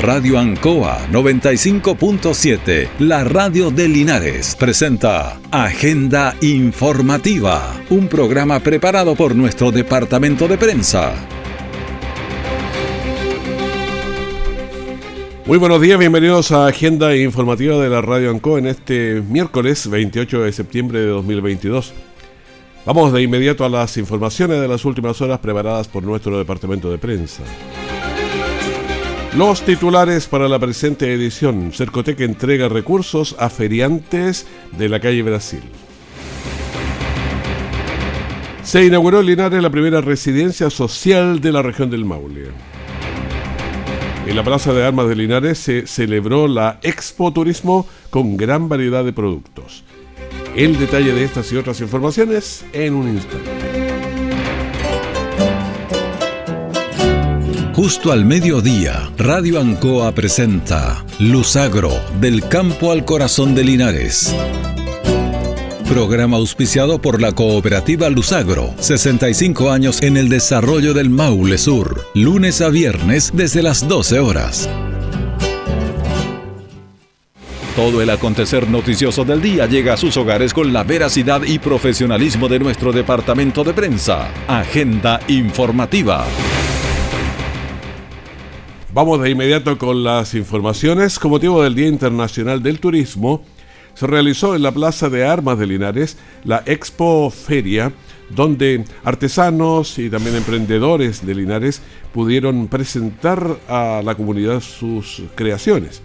Radio Ancoa 95.7, la radio de Linares, presenta Agenda Informativa, un programa preparado por nuestro departamento de prensa. Muy buenos días, bienvenidos a Agenda Informativa de la Radio Ancoa en este miércoles 28 de septiembre de 2022. Vamos de inmediato a las informaciones de las últimas horas preparadas por nuestro departamento de prensa. Los titulares para la presente edición. Cercotec entrega recursos a feriantes de la calle Brasil. Se inauguró en Linares la primera residencia social de la región del Maule. En la Plaza de Armas de Linares se celebró la Expo Turismo con gran variedad de productos. El detalle de estas y otras informaciones en un instante. Justo al mediodía, Radio Ancoa presenta Luzagro, del campo al corazón de Linares. Programa auspiciado por la cooperativa Luzagro, 65 años en el desarrollo del Maule Sur, lunes a viernes desde las 12 horas. Todo el acontecer noticioso del día llega a sus hogares con la veracidad y profesionalismo de nuestro departamento de prensa. Agenda informativa. Vamos de inmediato con las informaciones. Con motivo del Día Internacional del Turismo, se realizó en la Plaza de Armas de Linares la Expo Feria, donde artesanos y también emprendedores de Linares pudieron presentar a la comunidad sus creaciones.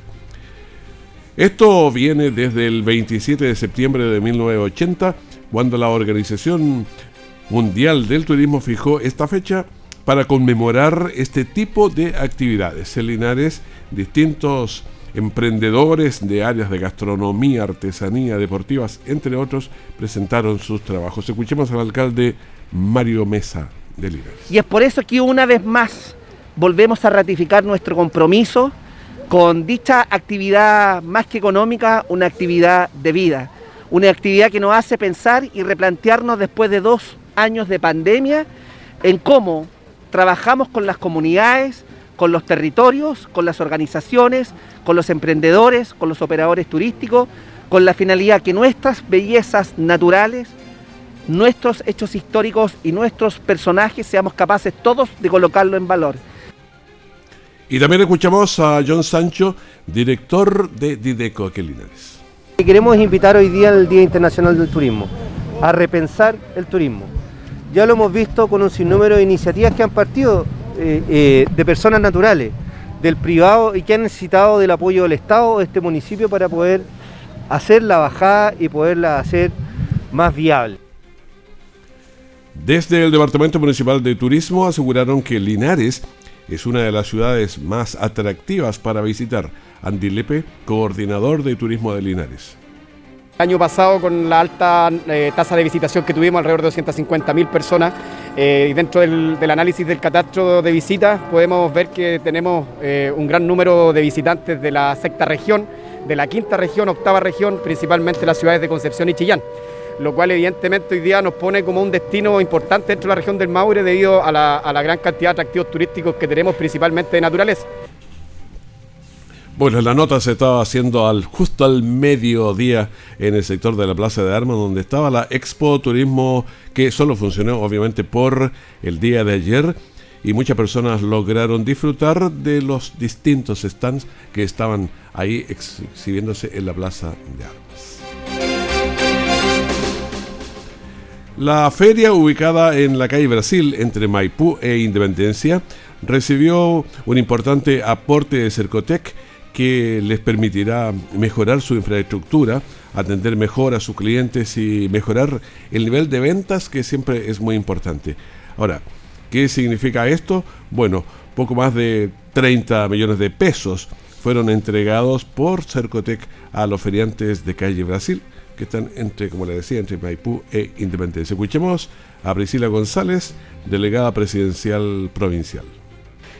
Esto viene desde el 27 de septiembre de 1980, cuando la Organización Mundial del Turismo fijó esta fecha para conmemorar este tipo de actividades. En Linares, distintos emprendedores de áreas de gastronomía, artesanía, deportivas, entre otros, presentaron sus trabajos. Escuchemos al alcalde Mario Mesa de Linares. Y es por eso que una vez más volvemos a ratificar nuestro compromiso con dicha actividad más que económica, una actividad de vida, una actividad que nos hace pensar y replantearnos después de dos años de pandemia en cómo trabajamos con las comunidades, con los territorios, con las organizaciones, con los emprendedores, con los operadores turísticos, con la finalidad que nuestras bellezas naturales, nuestros hechos históricos y nuestros personajes seamos capaces todos de colocarlo en valor. Y también escuchamos a John Sancho, director de Dideco Aquelinares. Queremos invitar hoy día al Día Internacional del Turismo a repensar el turismo ya lo hemos visto con un sinnúmero de iniciativas que han partido eh, eh, de personas naturales, del privado y que han necesitado del apoyo del Estado de este municipio para poder hacer la bajada y poderla hacer más viable. Desde el Departamento Municipal de Turismo aseguraron que Linares es una de las ciudades más atractivas para visitar. Andy Lepe, coordinador de turismo de Linares. Año pasado con la alta eh, tasa de visitación que tuvimos, alrededor de 250.000 personas, eh, y dentro del, análisis del catastro de visitas podemos ver que tenemos eh, un gran número de visitantes de la sexta región, de la quinta región, octava región, principalmente las ciudades de Concepción y Chillán, lo cual evidentemente hoy día nos pone como un destino importante dentro de la región del Maure debido a la gran cantidad de atractivos turísticos que tenemos principalmente de naturaleza. Bueno, la nota se estaba haciendo al, justo al mediodía en el sector de la Plaza de Armas, donde estaba la Expo Turismo, que solo funcionó obviamente por el día de ayer, y muchas personas lograron disfrutar de los distintos stands que estaban ahí exhibiéndose en la Plaza de Armas. La feria ubicada en la calle Brasil entre Maipú e Independencia recibió un importante aporte de Cercotec que les permitirá mejorar su infraestructura, atender mejor a sus clientes y mejorar el nivel de ventas que siempre es muy importante. Ahora, ¿qué significa esto? Bueno, poco más de 30 millones de pesos fueron entregados por Cercotec a los feriantes de calle Brasil, que están entre, como le decía, entre Maipú e Independencia. Escuchemos a Priscila González, delegada presidencial provincial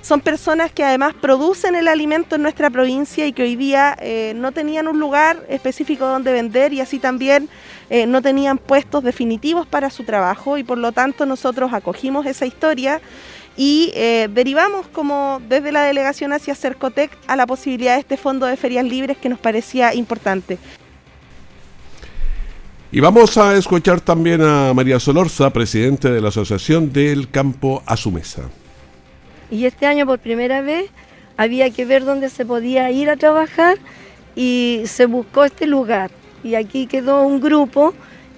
son personas que además producen el alimento en nuestra provincia y que hoy día eh, no tenían un lugar específico donde vender y así también eh, no tenían puestos definitivos para su trabajo y por lo tanto nosotros acogimos esa historia y eh, derivamos como desde la delegación hacia Cercotec a la posibilidad de este fondo de ferias libres que nos parecía importante. Y vamos a escuchar también a María Solorza, presidente de la Asociación del Campo a su mesa. Y este año por primera vez había que ver dónde se podía ir a trabajar y se buscó este lugar. Y aquí quedó un grupo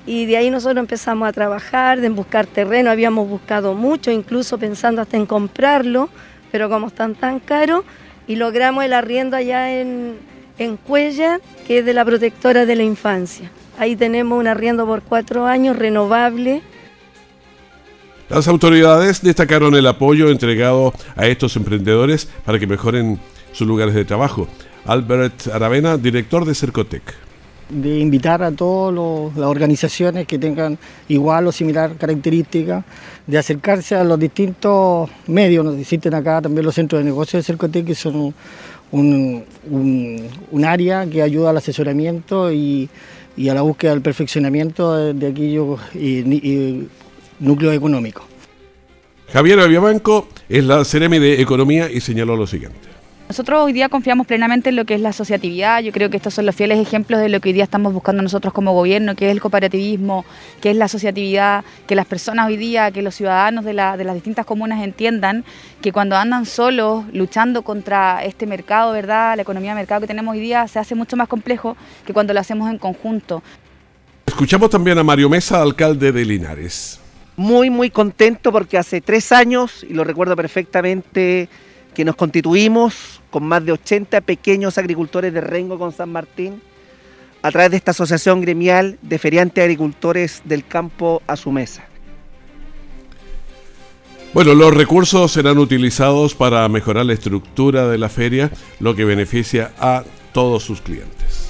y de ahí nosotros empezamos a trabajar, en buscar terreno, habíamos buscado mucho, incluso pensando hasta en comprarlo, pero como están tan caros, y logramos el arriendo allá en, en Cuella, que es de la protectora de la infancia. Ahí tenemos un arriendo por cuatro años renovable. Las autoridades destacaron el apoyo entregado a estos emprendedores para que mejoren sus lugares de trabajo. Albert Aravena, director de Cercotec. De invitar a todas las organizaciones que tengan igual o similar característica, de acercarse a los distintos medios. Nos existen acá también los centros de negocios de Cercotec, que son un, área que ayuda al asesoramiento y y a la búsqueda del perfeccionamiento de, aquellos núcleos económicos. Javier Aviabanco es la Ceremi de Economía y señaló lo siguiente. Nosotros hoy día confiamos plenamente en lo que es la asociatividad. Yo creo que estos son los fieles ejemplos de lo que hoy día estamos buscando nosotros como gobierno, que es el cooperativismo, que es la asociatividad, que las personas hoy día, que los ciudadanos de, de las distintas comunas entiendan que cuando andan solos luchando contra este mercado, ¿verdad? La economía de mercado que tenemos hoy día se hace mucho más complejo que cuando lo hacemos en conjunto. Escuchamos también a Mario Mesa, alcalde de Linares. Muy, muy contento porque hace tres años, y lo recuerdo perfectamente, que nos constituimos con más de 80 pequeños agricultores de Rengo con San Martín a través de esta asociación gremial de feriantes agricultores del campo a su mesa. Bueno, los recursos serán utilizados para mejorar la estructura de la feria, lo que beneficia a todos sus clientes.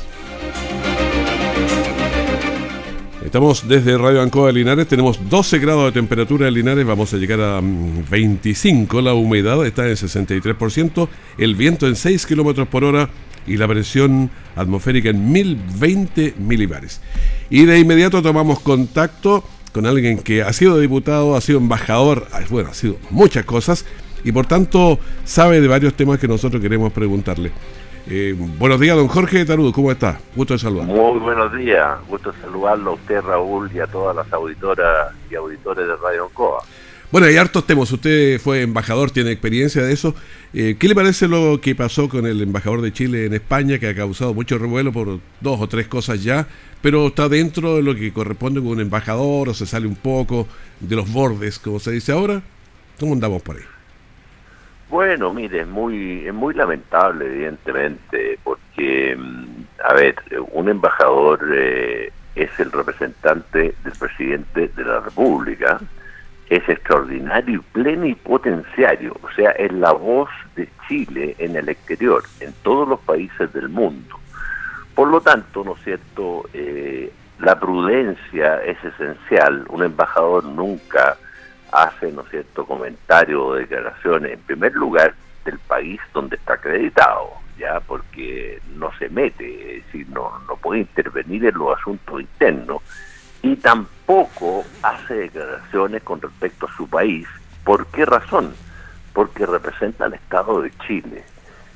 Estamos desde Radio Ancoa de Linares, tenemos 12 grados de temperatura en Linares, vamos a llegar a 25, mm, la humedad está en 63%, el viento en 6 kilómetros por hora y la presión atmosférica en 1020 milibares. Y de inmediato tomamos contacto con alguien que ha sido diputado, ha sido embajador, ah, bueno, ha sido muchas cosas y por tanto sabe de varios temas que nosotros queremos preguntarle. Eh, buenos días, don Jorge Tarudo, ¿cómo está? Gusto de saludar. Muy buenos días, gusto de saludarlo a usted, Raúl, y a todas las auditoras y auditores de Radio Ancoa. Bueno, hay hartos temas. Usted fue embajador, tiene experiencia de eso. Eh, ¿Qué le parece lo que pasó con el embajador de Chile en España, que ha causado mucho revuelo por dos o tres cosas ya, pero está dentro de lo que corresponde con un embajador o se sale un poco de los bordes, como se dice ahora? ¿Cómo andamos por ahí? Bueno, mire, es muy, es muy lamentable, evidentemente, porque, mm, a ver, un embajador eh, es el representante del presidente de la República, es extraordinario y plenipotenciario, o sea, es la voz de Chile en el exterior, en todos los países del mundo. Por lo tanto, ¿no es cierto?, eh, la prudencia es esencial, un embajador nunca hace, ¿no es cierto?, comentarios o declaraciones, en primer lugar, del país donde está acreditado, ya, porque no se mete, es decir, no, no puede intervenir en los asuntos internos y tampoco hace declaraciones con respecto a su país. ¿Por qué razón? Porque representa al Estado de Chile.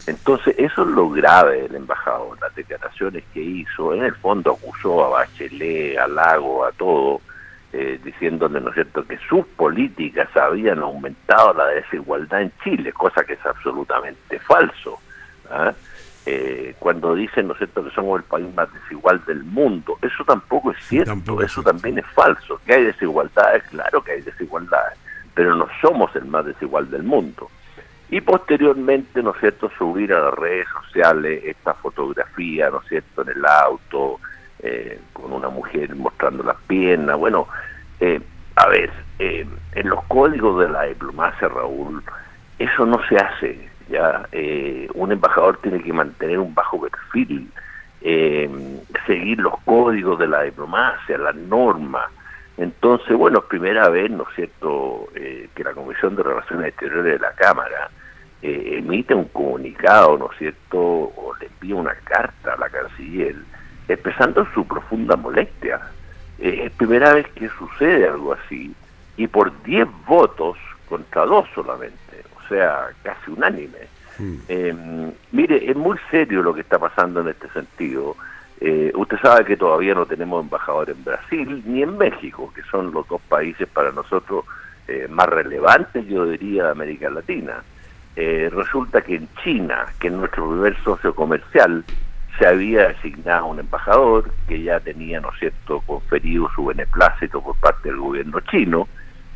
Entonces, eso es lo grave del embajador, las declaraciones que hizo. En el fondo acusó a Bachelet, a Lago, a todo, eh, diciéndole, ¿no es cierto?, que sus políticas habían aumentado la desigualdad en Chile, cosa que es absolutamente falso. ¿ah? Eh, cuando dicen, ¿no es cierto?, que somos el país más desigual del mundo, eso tampoco es cierto, eso también es falso. Que hay desigualdades, claro que hay desigualdades, pero no somos el más desigual del mundo. Y posteriormente, ¿no es cierto?, subir a las redes sociales esta fotografía, ¿no es cierto?, en el auto, eh, con una mujer mostrando las piernas. Bueno, eh, a ver, eh, en los códigos de la diplomacia, Raúl, eso no se hace. ya Un embajador tiene que mantener un bajo perfil, seguir los códigos de la diplomacia, las normas. Entonces, bueno, primera vez, ¿no es cierto?, que la Comisión de Relaciones Exteriores de la Cámara emite un comunicado, ¿no es cierto?, o le envía una carta a la canciller expresando su profunda molestia. es primera vez que sucede algo así y por 10 votos contra dos solamente, o sea, casi unánime. Eh, mire, es muy serio lo que está pasando en este sentido. Eh, usted sabe que todavía no tenemos embajador en Brasil ni en México, que son los dos países para nosotros eh, más relevantes, yo diría, de América Latina. resulta que en China, que es nuestro primer socio comercial, se había designado un embajador que ya tenía, ¿no es cierto?, conferido su beneplácito por parte del gobierno chino,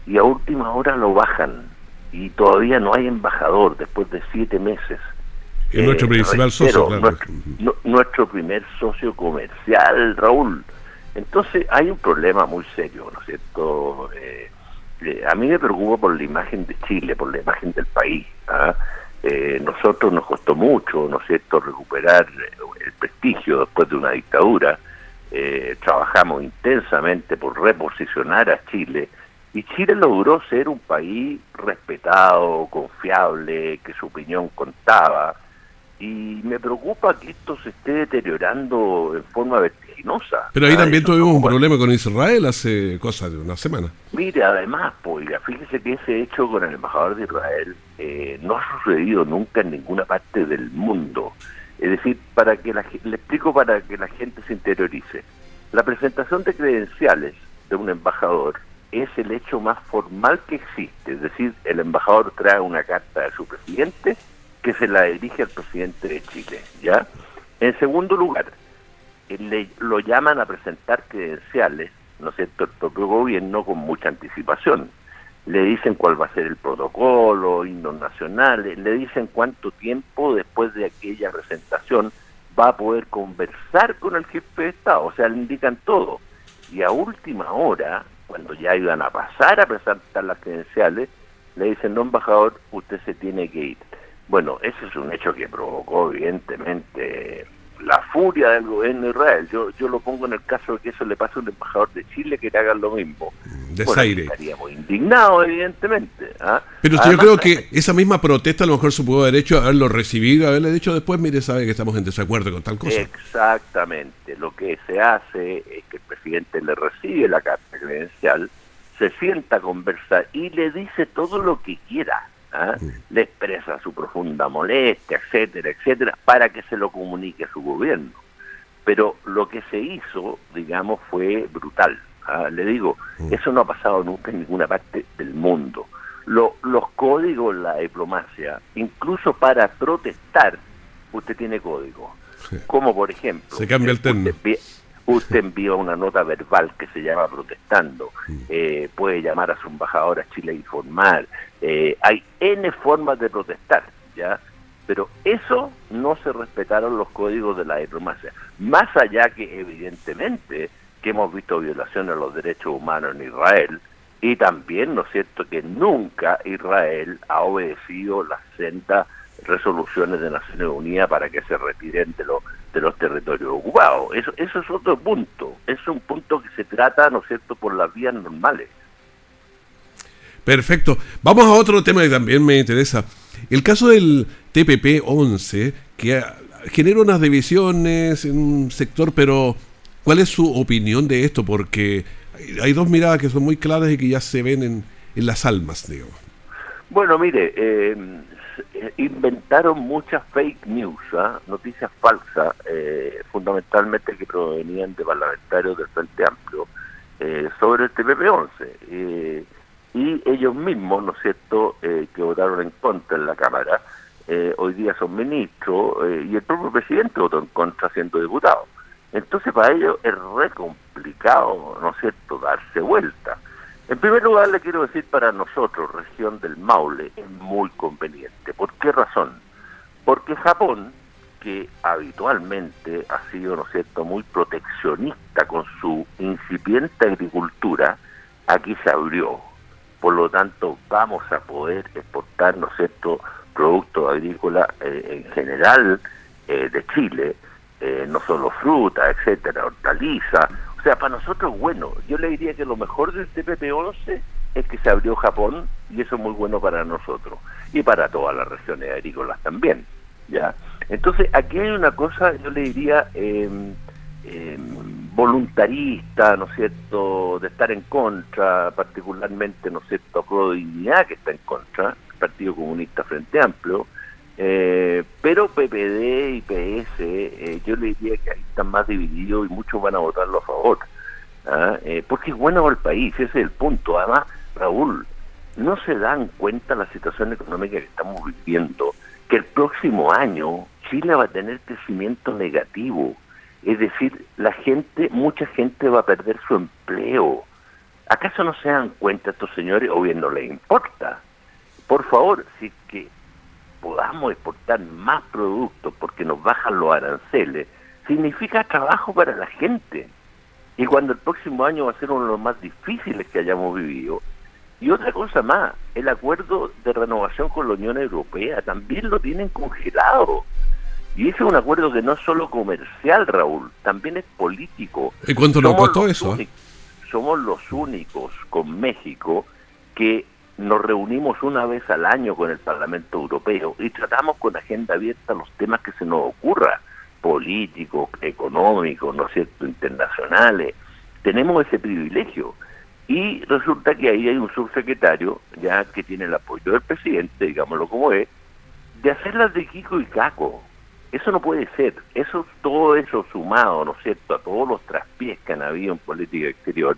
y a última hora lo bajan y todavía no hay embajador después de siete meses. Es nuestro eh, principal socio, claro. Nuestro, primer socio comercial, Raúl. Entonces hay un problema muy serio, ¿no es cierto? Eh, eh, a mí me preocupa por la imagen de Chile, por la imagen del país. ¿ah? Nosotros nos costó mucho, ¿no es cierto?, recuperar el prestigio después de una dictadura. trabajamos intensamente por reposicionar a Chile y Chile logró ser un país respetado, confiable, que su opinión contaba. Y me preocupa que esto se esté deteriorando en forma vertiginosa. Pero ahí también tuvimos un problema con Israel hace cosa de una semana. Mire, además, pues, fíjese que ese hecho con el embajador de Israel eh, no ha sucedido nunca en ninguna parte del mundo. Es decir, para que la, le explico para que la gente se interiorice. La presentación de credenciales de un embajador es el hecho más formal que existe, es decir, el embajador trae una carta de su presidente que se la dirige al presidente de Chile, ¿ya? En segundo lugar, le, lo llaman a presentar credenciales, ¿no es cierto?, el propio gobierno con mucha anticipación. Le dicen cuál va a ser el protocolo, himnos nacionales, le dicen cuánto tiempo después de aquella presentación va a poder conversar con el jefe de Estado, o sea, le indican todo. Y a última hora, cuando ya iban a pasar a presentar las credenciales, le dicen, no embajador, usted se tiene que ir. Bueno, ese es un hecho que provocó evidentemente la furia del gobierno de Israel. Yo, yo lo pongo en el caso de que eso le pase a un embajador de Chile que le hagan lo mismo. Desaire. estaríamos indignados, evidentemente. ¿ah? Pero yo creo que esa misma protesta a lo mejor se pudo haber hecho, haberlo recibido, haberle dicho después, mire, sabe que estamos en desacuerdo con tal cosa. Exactamente. Lo que se hace es que el presidente le recibe la carta credencial, se sienta a conversar y le dice todo lo que quiera ¿ah? le expresa su profunda molestia, etcétera, etcétera, para que se lo comunique a su gobierno. Pero lo que se hizo, digamos, fue brutal. ¿ah? Le digo, eso no ha pasado nunca en ninguna parte del mundo. los códigos la diplomacia, incluso para protestar, usted tiene código. Como por ejemplo, se cambia el término usted envía una nota verbal que se llama protestando, eh, puede llamar a su embajador a Chile a informar, eh, hay N formas de protestar, ¿ya? Pero eso no se respetaron los códigos de la diplomacia. Más allá que evidentemente que hemos visto violaciones a los derechos humanos en Israel y también, ¿no es cierto?, que nunca Israel ha obedecido las sendas resoluciones de Naciones Unidas para que se retiren de, de los territorios ocupados. Eso, eso es otro punto. Es un punto que se trata, ¿no es cierto?, por las vías normales. Perfecto. Vamos a otro tema que también me interesa. El caso del TPP-11, que genera unas divisiones en un sector, pero ¿cuál es su opinión de esto? Porque hay dos miradas que son muy claras y que ya se ven en, en las almas, digamos. Bueno, mire, eh, inventaron muchas fake news, ¿ah? noticias falsas, eh, fundamentalmente que provenían de parlamentarios del Frente Amplio, eh, sobre el TPP-11. Eh, y ellos mismos, ¿no es cierto?, que votaron en contra en la Cámara, hoy día son ministros y el propio presidente votó en contra siendo diputado. Entonces para ellos es re complicado, ¿no es cierto?, darse vuelta. En primer lugar, le quiero decir para nosotros, región del Maule, es muy conveniente. ¿Por qué razón? Porque Japón, que habitualmente ha sido, ¿no es cierto?, muy proteccionista con su incipiente agricultura, aquí se abrió. Por lo tanto, vamos a poder exportar, ¿no cierto?, productos agrícolas eh, en general eh, de Chile, eh, no solo fruta, etcétera, hortaliza, o sea, para nosotros, bueno, yo le diría que lo mejor del TPP-11 es que se abrió Japón y eso es muy bueno para nosotros y para todas las regiones agrícolas también. ¿ya? Entonces, aquí hay una cosa, yo le diría, em, em, voluntarista, ¿no es cierto?, de estar en contra, particularmente, ¿no es cierto?, Dignidad, que está en contra, el Partido Comunista Frente Amplio, eh, pero PPD y PS, eh, yo le diría que ahí están más divididos y muchos van a votarlo a favor. ¿ah? Eh, porque es bueno para el país, ese es el punto. Además, Raúl, no se dan cuenta la situación económica que estamos viviendo, que el próximo año Chile va a tener crecimiento negativo. Es decir, la gente, mucha gente va a perder su empleo. ¿Acaso no se dan cuenta estos señores o bien no les importa? Por favor, si que podamos exportar más productos porque nos bajan los aranceles, significa trabajo para la gente. Y cuando el próximo año va a ser uno de los más difíciles que hayamos vivido. Y otra cosa más, el acuerdo de renovación con la Unión Europea también lo tienen congelado. Y ese es un acuerdo que no es solo comercial, Raúl, también es político. ¿Y cuánto nos costó eso? Somos los únicos con México que nos reunimos una vez al año con el Parlamento Europeo y tratamos con agenda abierta los temas que se nos ocurra, políticos, económicos, ¿no es cierto?, internacionales. Tenemos ese privilegio. Y resulta que ahí hay un subsecretario, ya que tiene el apoyo del presidente, digámoslo como es, de hacerlas de Kiko y Caco. Eso no puede ser. Eso, todo eso sumado, ¿no es cierto?, a todos los traspiés que han habido en política exterior,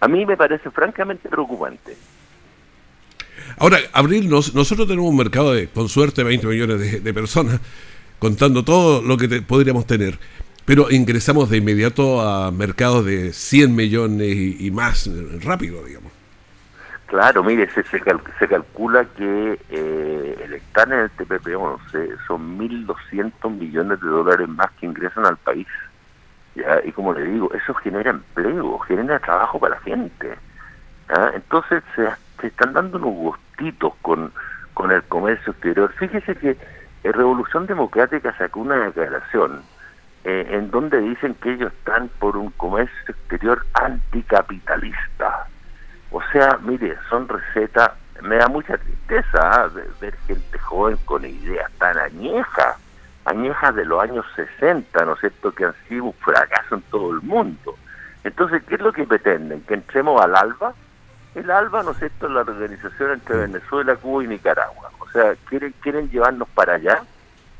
a mí me parece francamente preocupante. Ahora, abrirnos, nosotros tenemos un mercado de, con suerte, 20 millones de, personas, contando todo lo que podríamos tener. Pero ingresamos de inmediato a mercados de 100 millones y, más rápido, digamos. Claro, mire, se, se, calcula que eh, el estar en el TPP-11 son 1.200 millones de dólares más que ingresan al país. ¿ya? Y como le digo, eso genera empleo, genera trabajo para la gente. Entonces se, se están dando unos gustitos con, con el comercio exterior. Fíjese que la Revolución Democrática sacó una declaración eh, en donde dicen que ellos están por un comercio exterior anticapitalista. O sea, mire, son recetas, me da mucha tristeza ¿ah? ver gente joven con ideas tan añejas, añejas de los años 60, ¿no es cierto?, que han sido un fracaso en todo el mundo. Entonces, ¿qué es lo que pretenden? ¿Que entremos al alba? El ALBA, ¿no es cierto?, la organización entre Venezuela, Cuba y Nicaragua. O sea, quieren, quieren llevarnos para allá,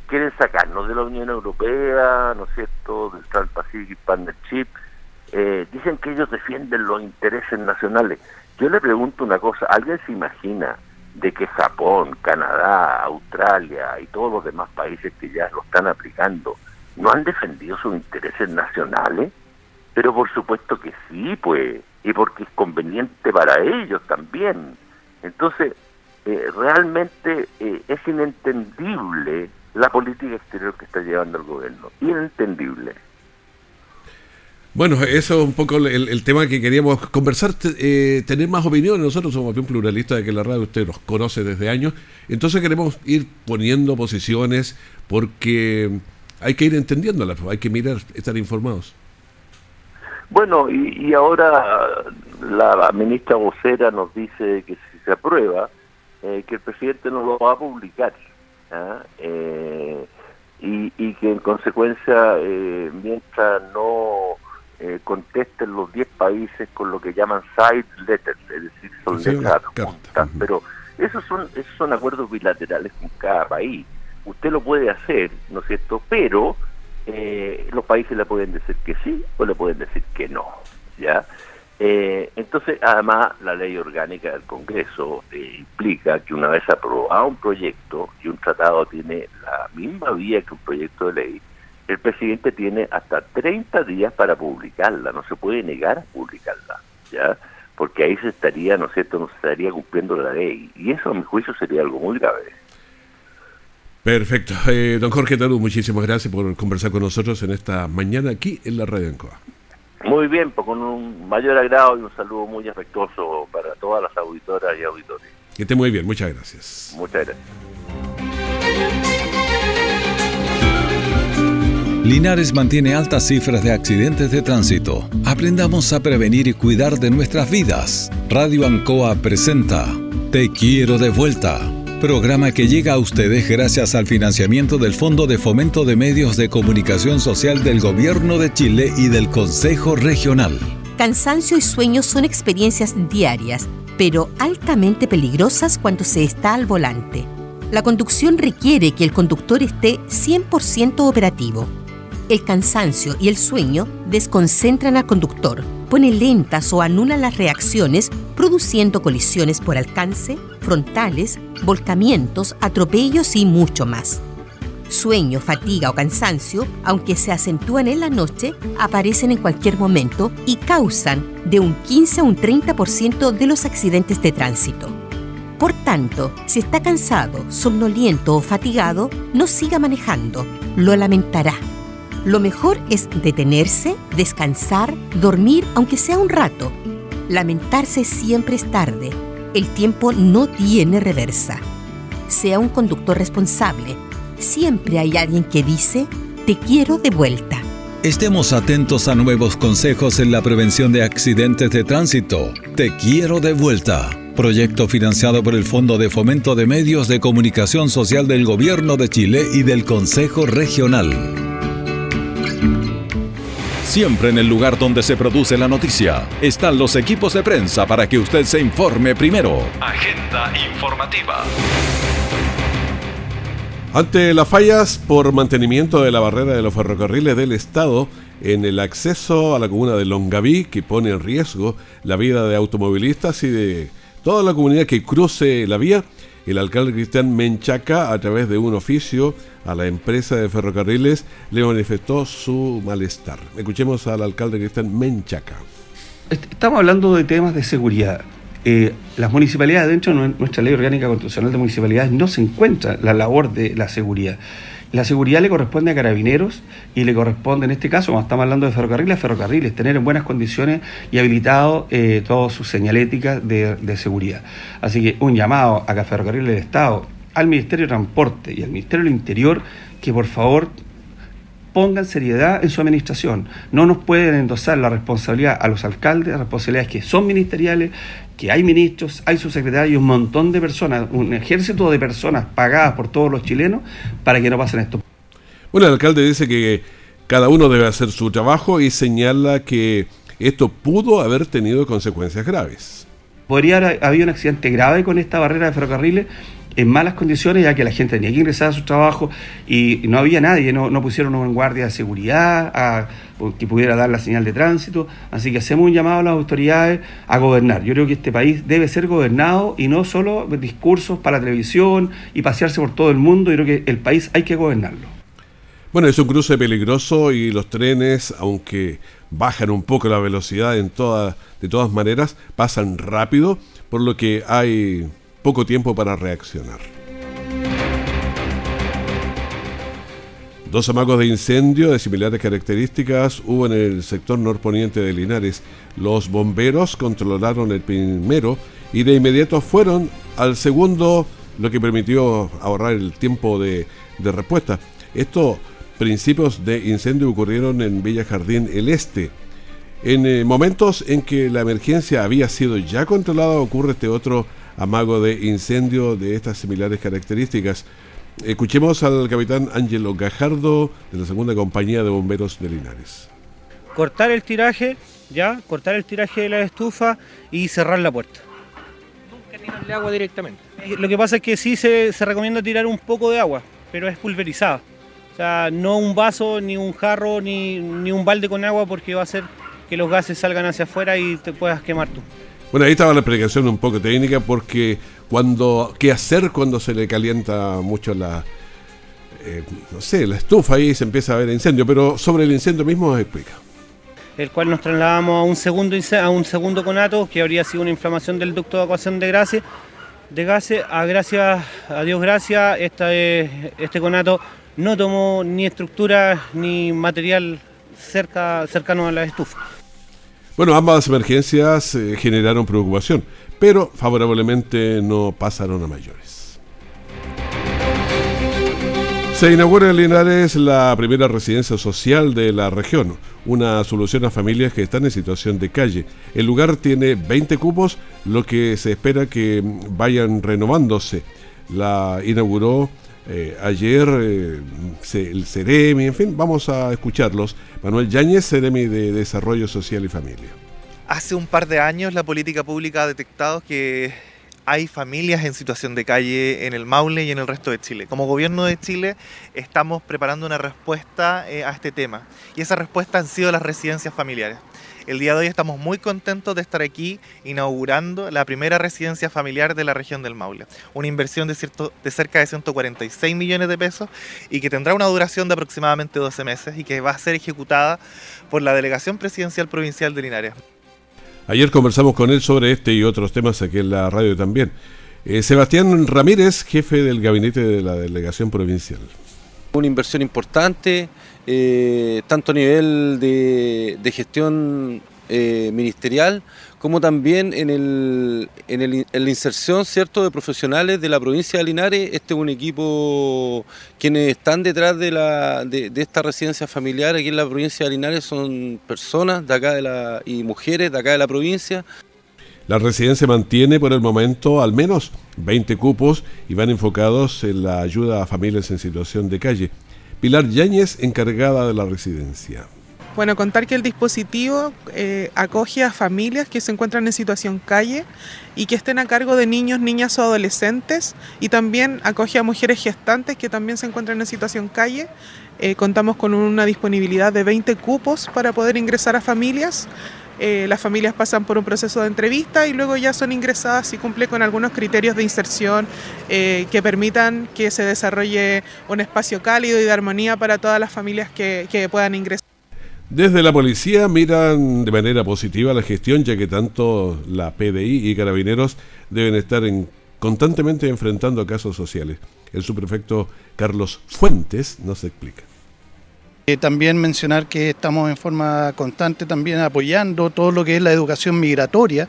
quieren sacarnos de la Unión Europea, ¿no es cierto?, del Trans-Pacific Partnership. Eh, dicen que ellos defienden los intereses nacionales. Yo le pregunto una cosa, ¿alguien se imagina de que Japón, Canadá, Australia y todos los demás países que ya lo están aplicando no han defendido sus intereses nacionales? Pero por supuesto que sí, pues y porque es conveniente para ellos también. Entonces, eh, realmente eh, es inentendible la política exterior que está llevando el gobierno. Inentendible. Bueno, eso es un poco el, tema que queríamos conversar, eh, tener más opiniones. Nosotros somos bien pluralistas de que la radio usted nos conoce desde años. Entonces queremos ir poniendo posiciones porque hay que ir entendiéndolas, hay que mirar, estar informados. Bueno, y, ahora la ministra vocera nos dice que si se aprueba, eh, que el presidente no lo va a publicar. ¿ah? Eh, y, que en consecuencia, eh, mientras no contesten los 10 países con lo que llaman side letters, es decir, son letras adjuntas, pero esos son, esos son acuerdos bilaterales con cada país. Usted lo puede hacer, ¿no es cierto? Pero eh, los países le pueden decir que sí o le pueden decir que no, ¿ya? Eh, entonces, además, la ley orgánica del Congreso eh, implica que una vez aprobado un proyecto y un tratado tiene la misma vía que un proyecto de ley, el presidente tiene hasta 30 días para publicarla, no se puede negar a publicarla, ¿ya? Porque ahí se estaría, ¿no es cierto?, no se estaría cumpliendo la ley. Y eso, a mi juicio, sería algo muy grave. Perfecto. Eh, don Jorge Talú, muchísimas gracias por conversar con nosotros en esta mañana aquí en la Radio Encoa. Muy bien, pues con un mayor agrado y un saludo muy afectuoso para todas las auditoras y auditores. Que esté muy bien, muchas gracias. Muchas gracias. Linares mantiene altas cifras de accidentes de tránsito. Aprendamos a prevenir y cuidar de nuestras vidas. Radio Ancoa presenta Te quiero de vuelta Programa que llega a ustedes gracias al financiamiento del Fondo de Fomento de Medios de Comunicación Social del Gobierno de Chile y del Consejo Regional. Cansancio y sueño son experiencias diarias, pero altamente peligrosas cuando se está al volante. La conducción requiere que el conductor esté 100% operativo. El cansancio y el sueño desconcentran al conductor, ponen lentas o anulan las reacciones, produciendo colisiones por alcance, frontales, volcamientos, atropellos y mucho más. Sueño, fatiga o cansancio, aunque se acentúan en la noche, aparecen en cualquier momento y causan de un 15 a un 30% de los accidentes de tránsito. Por tanto, si está cansado, somnoliento o fatigado, no siga manejando, lo lamentará. Lo mejor es detenerse, descansar, dormir aunque sea un rato. Lamentarse siempre es tarde. El tiempo no tiene reversa. Sea un conductor responsable. Siempre hay alguien que dice, te quiero de vuelta. Estemos atentos a nuevos consejos en la prevención de accidentes de tránsito. Te quiero de vuelta. Proyecto financiado por el Fondo de Fomento de Medios de Comunicación Social del Gobierno de Chile y del Consejo Regional. Siempre en el lugar donde se produce la noticia están los equipos de prensa para que usted se informe primero. Agenda informativa. Ante las fallas por mantenimiento de la barrera de los ferrocarriles del Estado en el acceso a la comuna de Longaví, que pone en riesgo la vida de automovilistas y de toda la comunidad que cruce la vía, el alcalde Cristian Menchaca, a través de un oficio a la empresa de ferrocarriles, le manifestó su malestar. Escuchemos al alcalde Cristian Menchaca. Estamos hablando de temas de seguridad. Eh, las municipalidades, dentro de nuestra ley orgánica constitucional de municipalidades, no se encuentra la labor de la seguridad. La seguridad le corresponde a carabineros y le corresponde, en este caso, cuando estamos hablando de ferrocarriles, ferrocarriles, tener en buenas condiciones y habilitado eh, toda su señalética de, de, seguridad. Así que un llamado a que Ferrocarriles del Estado, al Ministerio de Transporte y al Ministerio del Interior, que por favor pongan seriedad en su administración. No nos pueden endosar la responsabilidad a los alcaldes, responsabilidades que son ministeriales, que hay ministros, hay subsecretarios y un montón de personas, un ejército de personas pagadas por todos los chilenos para que no pasen esto. Bueno, el alcalde dice que cada uno debe hacer su trabajo y señala que esto pudo haber tenido consecuencias graves. Podría haber habido un accidente grave con esta barrera de ferrocarriles en malas condiciones, ya que la gente tenía que ingresar a su trabajo y no había nadie, no, no pusieron un guardia de seguridad que pudiera dar la señal de tránsito. Así que hacemos un llamado a las autoridades a gobernar. Yo creo que este país debe ser gobernado y no solo discursos para la televisión y pasearse por todo el mundo. Yo creo que el país hay que gobernarlo. Bueno, es un cruce peligroso y los trenes, aunque bajan un poco la velocidad en toda, de todas maneras, pasan rápido, por lo que hay poco tiempo para reaccionar. Dos amagos de incendio de similares características hubo en el sector norponiente de Linares. Los bomberos controlaron el primero y de inmediato fueron al segundo, lo que permitió ahorrar el tiempo de, respuesta. Estos principios de incendio ocurrieron en Villa Jardín el Este. En eh, momentos en que la emergencia había sido ya controlada ocurre este otro amago de incendio de estas similares características. Escuchemos al capitán Ángelo Gajardo de la segunda compañía de bomberos de Linares. Cortar el tiraje, ya, cortar el tiraje de la estufa y cerrar la puerta. Nunca tirarle agua directamente. Eh, lo que pasa es que sí se, se recomienda tirar un poco de agua, pero es pulverizada. O sea, no un vaso, ni un jarro, ni, ni un balde con agua porque va a hacer que los gases salgan hacia afuera y te puedas quemar tú. Bueno, ahí estaba la explicación un poco técnica porque cuando qué hacer cuando se le calienta mucho la eh, no sé, la estufa y se empieza a ver incendio, pero sobre el incendio mismo explica. El cual nos trasladamos a un segundo a un segundo conato que habría sido una inflamación del ducto de evacuación de gases. De gases, a gracias a Dios gracias, este conato no tomó ni estructura ni material cerca, cercano a la estufa. Bueno, ambas emergencias eh, generaron preocupación, pero favorablemente no pasaron a mayores. Se inaugura en Linares la primera residencia social de la región, una solución a familias que están en situación de calle. El lugar tiene 20 cupos, lo que se espera que vayan renovándose. la inauguró eh, ayer eh, el Ceremi, en fin, vamos a escucharlos. Manuel Yáñez, Ceremi de Desarrollo Social y Familia. Hace un par de años la política pública ha detectado que hay familias en situación de calle en el Maule y en el resto de Chile. Como gobierno de Chile estamos preparando una respuesta eh, a este tema y esa respuesta han sido las residencias familiares. El día de hoy estamos muy contentos de estar aquí inaugurando la primera residencia familiar de la región del Maule. Una inversión de, cierto, de cerca de 146 millones de pesos y que tendrá una duración de aproximadamente 12 meses y que va a ser ejecutada por la Delegación Presidencial Provincial de Linares. Ayer conversamos con él sobre este y otros temas aquí en la radio también. Eh, Sebastián Ramírez, jefe del gabinete de la delegación provincial. Una inversión importante, eh, tanto a nivel de, gestión eh, ministerial como también en, el, en, la inserción ¿cierto? de profesionales de la provincia de Linares. Este es un equipo, quienes están detrás de, la, de, esta residencia familiar aquí en la provincia de Linares son personas de acá de la, y mujeres de acá de la provincia. La residencia mantiene por el momento al menos 20 cupos y van enfocados en la ayuda a familias en situación de calle. Pilar Yáñez, encargada de la residencia. Bueno, contar que el dispositivo eh, acoge a familias que se encuentran en situación calle y que estén a cargo de niños, niñas o adolescentes y también acoge a mujeres gestantes que también se encuentran en situación calle. Eh, contamos con una disponibilidad de 20 cupos para poder ingresar a familias. Eh, las familias pasan por un proceso de entrevista y luego ya son ingresadas y cumple con algunos criterios de inserción eh, que permitan que se desarrolle un espacio cálido y de armonía para todas las familias que, puedan ingresar. Desde la policía miran de manera positiva la gestión, ya que tanto la PDI y carabineros deben estar constantemente enfrentando casos sociales. El subprefecto Carlos Fuentes nos explica. Eh, también mencionar que estamos en forma constante también apoyando todo lo que es la educación migratoria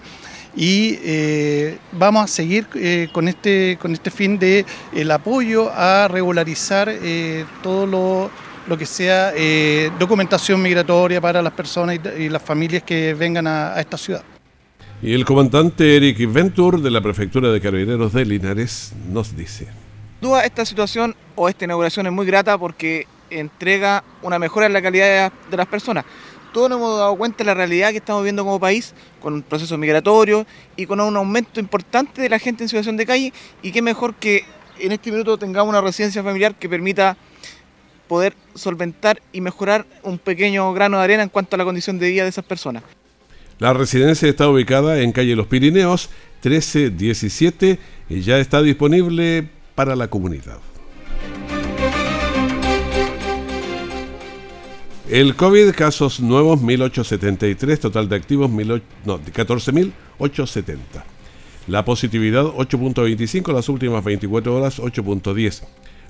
y eh, vamos a seguir eh, con, este, con este fin de el apoyo a regularizar todo lo, lo, que sea documentación migratoria para las personas y, las familias que vengan a, esta ciudad. Y el comandante Eric Ventur de la Prefectura de Carabineros de Linares nos dice. Duda, esta situación o esta inauguración es muy grata porque entrega una mejora en la calidad de las personas. Todos nos hemos dado cuenta de la realidad que estamos viendo como país, con un proceso migratorio y con un aumento importante de la gente en situación de calle, y qué mejor que en este minuto tengamos una residencia familiar que permita poder solventar y mejorar un pequeño grano de arena en cuanto a la condición de vida de esas personas. La residencia está ubicada en calle Los Pirineos 1317 y ya está disponible para la comunidad. El COVID, casos nuevos 1873, total de activos no, 14.870. La positividad 8.25, las últimas 24 horas 8.10.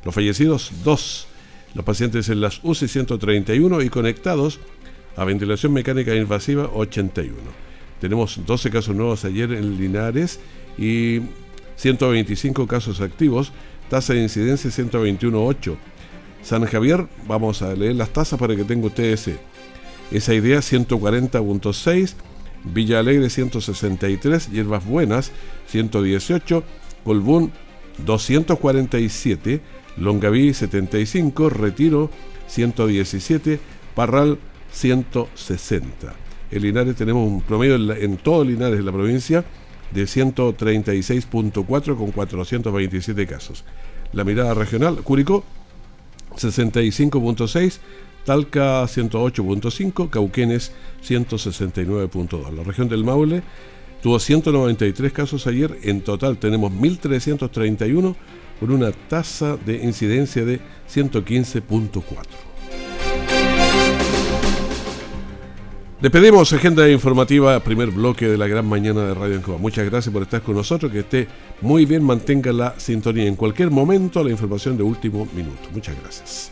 Los fallecidos 2. Los pacientes en las UCI 131 y conectados a ventilación mecánica invasiva 81. Tenemos 12 casos nuevos ayer en Linares y 125 casos activos, tasa de incidencia 121.8 San Javier, vamos a leer las tasas para que tenga ustedes esa idea, 140.6, Villa Alegre 163, Hierbas Buenas 118, Colbún 247, Longaví 75, Retiro 117, Parral 160. En Linares tenemos un promedio en, en todo Linares de la provincia de 136.4 con 427 casos. La mirada regional, Curicó 65.6, Talca 108.5, Cauquenes 169.2. La región del Maule tuvo 193 casos ayer, en total tenemos 1.331 con una tasa de incidencia de 115.4. Despedimos agenda informativa, primer bloque de la gran mañana de Radio Encoba. Muchas gracias por estar con nosotros, que esté muy bien, mantenga la sintonía en cualquier momento, la información de último minuto. Muchas gracias.